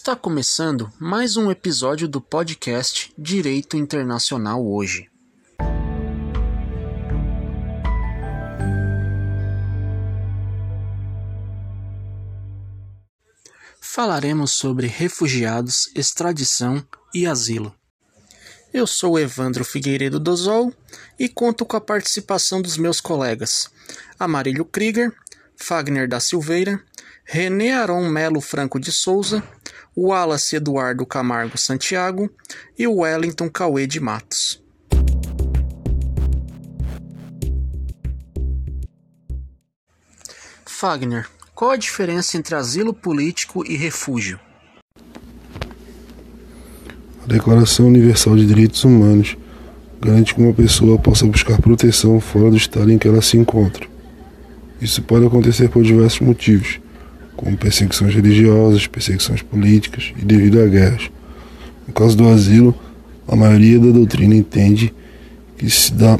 Está começando mais um episódio do podcast Direito Internacional Hoje. Falaremos sobre refugiados, extradição e asilo. Eu sou Evandro Figueiredo Dosol e conto com a participação dos meus colegas Amarílio Krieger, Fagner da Silveira, René Aron Melo Franco de Souza, Wallace Eduardo Camargo Santiago e Wellington Cauê de Matos. Fagner, qual a diferença entre asilo político e refúgio? A Declaração Universal de Direitos Humanos garante que uma pessoa possa buscar proteção fora do estado em que ela se encontra. Isso pode acontecer por diversos motivos, como perseguições religiosas, perseguições políticas e devido a guerras. No caso do asilo, a maioria da doutrina entende que se dá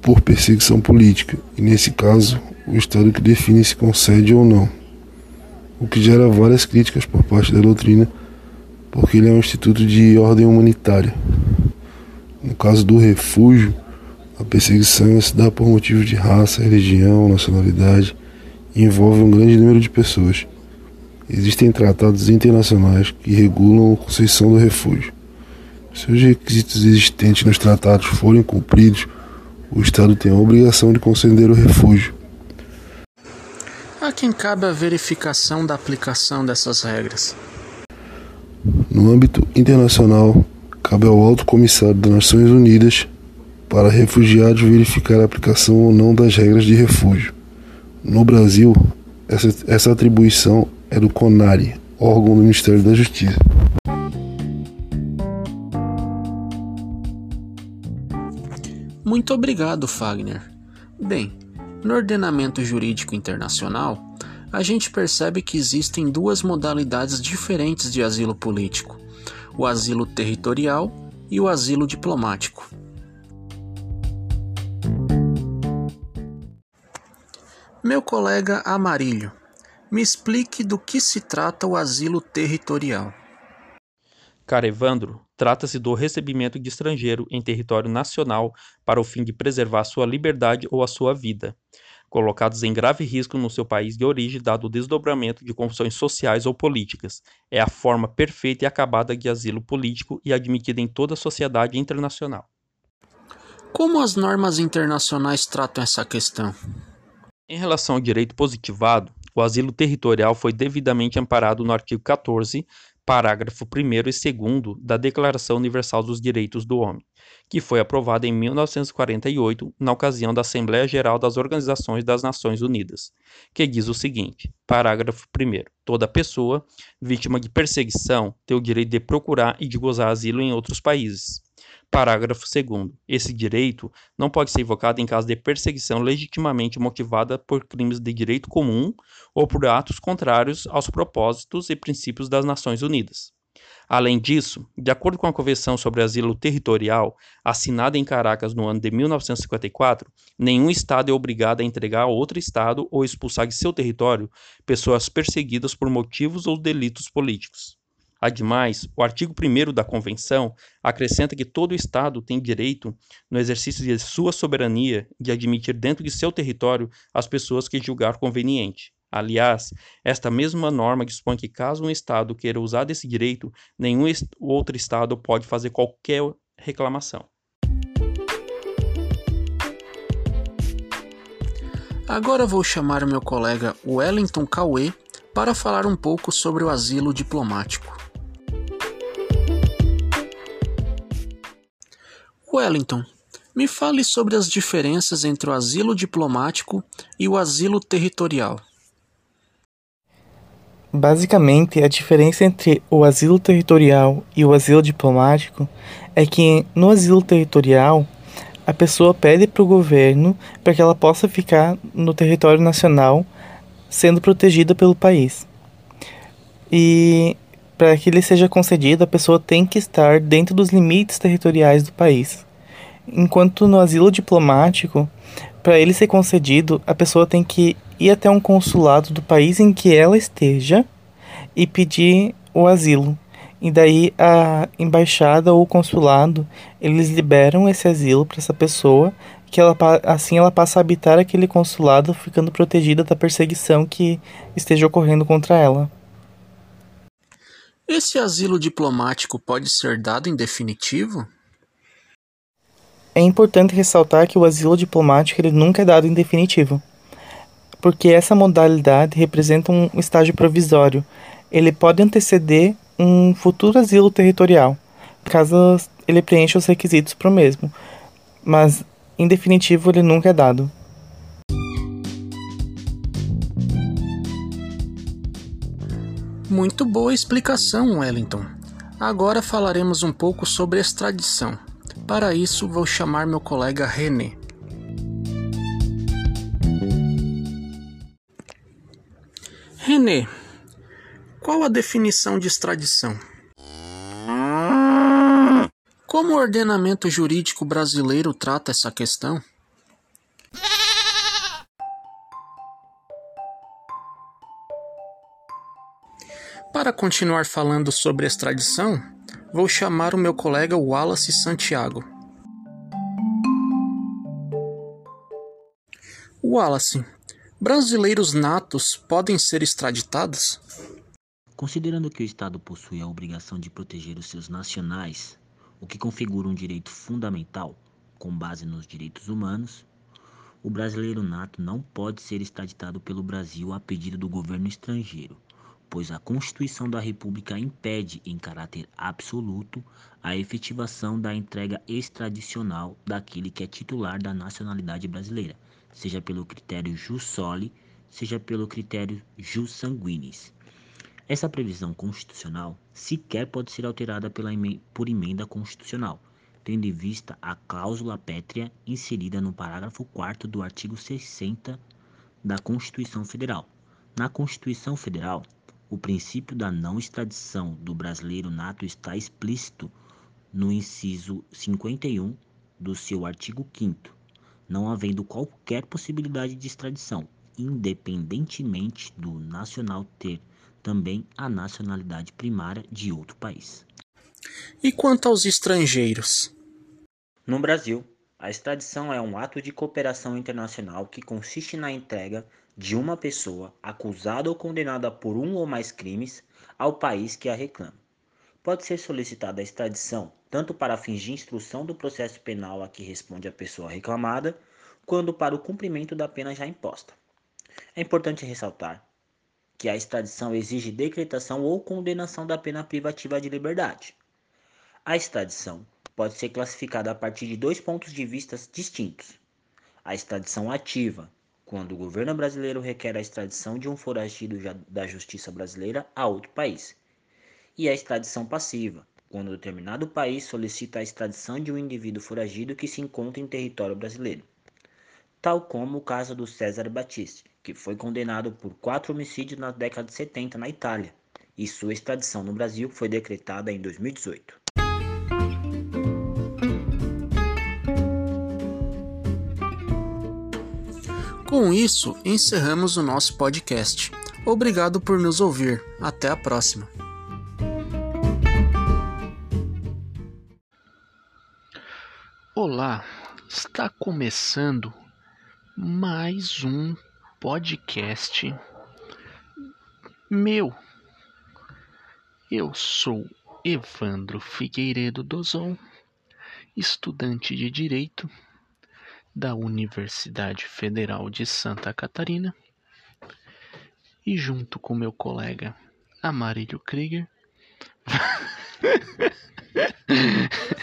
por perseguição política, e nesse caso, o Estado que define se concede ou não, o que gera várias críticas por parte da doutrina porque ele é um instituto de ordem humanitária. No caso do refúgio, a perseguição se dá por motivos de raça, religião, nacionalidade envolve um grande número de pessoas. Existem tratados internacionais que regulam a concessão do refúgio. Se os requisitos existentes nos tratados forem cumpridos, o Estado tem a obrigação de conceder o refúgio. A quem cabe a verificação da aplicação dessas regras? No âmbito internacional, cabe ao Alto Comissário das Nações Unidas para refugiados verificar a aplicação ou não das regras de refúgio. No Brasil, essa, essa atribuição é do CONARE, órgão do Ministério da Justiça. Muito obrigado, Fagner. Bem, no ordenamento jurídico internacional, a gente percebe que existem duas modalidades diferentes de asilo político: o asilo territorial e o asilo diplomático. Meu colega Amarílio, me explique do que se trata o asilo territorial. Cara Evandro, trata-se do recebimento de estrangeiro em território nacional para o fim de preservar sua liberdade ou a sua vida colocados em grave risco no seu país de origem dado o desdobramento de confusões sociais ou políticas. É a forma perfeita e acabada de asilo político e admitida em toda a sociedade internacional. Como as normas internacionais tratam essa questão? Em relação ao direito positivado, o asilo territorial foi devidamente amparado no artigo 14 parágrafo 1 e 2 da Declaração Universal dos Direitos do Homem, que foi aprovada em 1948 na ocasião da Assembleia Geral das Organizações das Nações Unidas, que diz o seguinte: parágrafo 1. Toda pessoa vítima de perseguição tem o direito de procurar e de gozar asilo em outros países. Parágrafo 2. Esse direito não pode ser invocado em caso de perseguição legitimamente motivada por crimes de direito comum ou por atos contrários aos propósitos e princípios das Nações Unidas. Além disso, de acordo com a Convenção sobre Asilo Territorial, assinada em Caracas no ano de 1954, nenhum Estado é obrigado a entregar a outro Estado ou expulsar de seu território pessoas perseguidas por motivos ou delitos políticos. Ademais, o artigo 1 da Convenção acrescenta que todo Estado tem direito, no exercício de sua soberania, de admitir dentro de seu território as pessoas que julgar conveniente. Aliás, esta mesma norma dispõe que, caso um Estado queira usar desse direito, nenhum outro Estado pode fazer qualquer reclamação. Agora vou chamar meu colega Wellington Cauê para falar um pouco sobre o asilo diplomático. Wellington, me fale sobre as diferenças entre o asilo diplomático e o asilo territorial. Basicamente, a diferença entre o asilo territorial e o asilo diplomático é que no asilo territorial a pessoa pede para o governo para que ela possa ficar no território nacional sendo protegida pelo país. E para que ele seja concedido, a pessoa tem que estar dentro dos limites territoriais do país. Enquanto no asilo diplomático, para ele ser concedido, a pessoa tem que ir até um consulado do país em que ela esteja e pedir o asilo. E daí a embaixada ou o consulado, eles liberam esse asilo para essa pessoa, que ela assim ela passa a habitar aquele consulado, ficando protegida da perseguição que esteja ocorrendo contra ela. Esse asilo diplomático pode ser dado em definitivo? É importante ressaltar que o asilo diplomático ele nunca é dado em definitivo, porque essa modalidade representa um estágio provisório. Ele pode anteceder um futuro asilo territorial, caso ele preencha os requisitos para o mesmo, mas em definitivo ele nunca é dado. Muito boa explicação, Wellington. Agora falaremos um pouco sobre extradição. Para isso, vou chamar meu colega René. René, qual a definição de extradição? Como o ordenamento jurídico brasileiro trata essa questão? Para continuar falando sobre extradição, vou chamar o meu colega Wallace Santiago. Wallace, brasileiros natos podem ser extraditados? Considerando que o Estado possui a obrigação de proteger os seus nacionais, o que configura um direito fundamental com base nos direitos humanos, o brasileiro nato não pode ser extraditado pelo Brasil a pedido do governo estrangeiro, pois a Constituição da República impede, em caráter absoluto, a efetivação da entrega extradicional daquele que é titular da nacionalidade brasileira, seja pelo critério jus soli, seja pelo critério jus sanguinis essa previsão constitucional sequer pode ser alterada pela, por emenda constitucional, tendo em vista a cláusula pétrea inserida no parágrafo 4 do artigo 60 da Constituição Federal. Na Constituição Federal, o princípio da não extradição do brasileiro nato está explícito no inciso 51 do seu artigo 5 não havendo qualquer possibilidade de extradição, independentemente do nacional ter também a nacionalidade primária de outro país. E quanto aos estrangeiros? No Brasil, a extradição é um ato de cooperação internacional que consiste na entrega de uma pessoa acusada ou condenada por um ou mais crimes ao país que a reclama. Pode ser solicitada a extradição tanto para fins de instrução do processo penal a que responde a pessoa reclamada, quanto para o cumprimento da pena já imposta. É importante ressaltar que a extradição exige decretação ou condenação da pena privativa de liberdade. A extradição pode ser classificada a partir de dois pontos de vista distintos. A extradição ativa, quando o governo brasileiro requer a extradição de um foragido da justiça brasileira a outro país. E a extradição passiva, quando determinado país solicita a extradição de um indivíduo foragido que se encontra em território brasileiro. Tal como o caso do César Battisti, que foi condenado por quatro homicídios na década de 70 na Itália, e sua extradição no Brasil foi decretada em 2018. Com isso, encerramos o nosso podcast. Obrigado por nos ouvir. Até a próxima. Olá, está começando mais um podcast meu. Eu sou Evandro Figueiredo Dozon, estudante de Direito da Universidade Federal de Santa Catarina, e junto com meu colega Amarílio Krieger.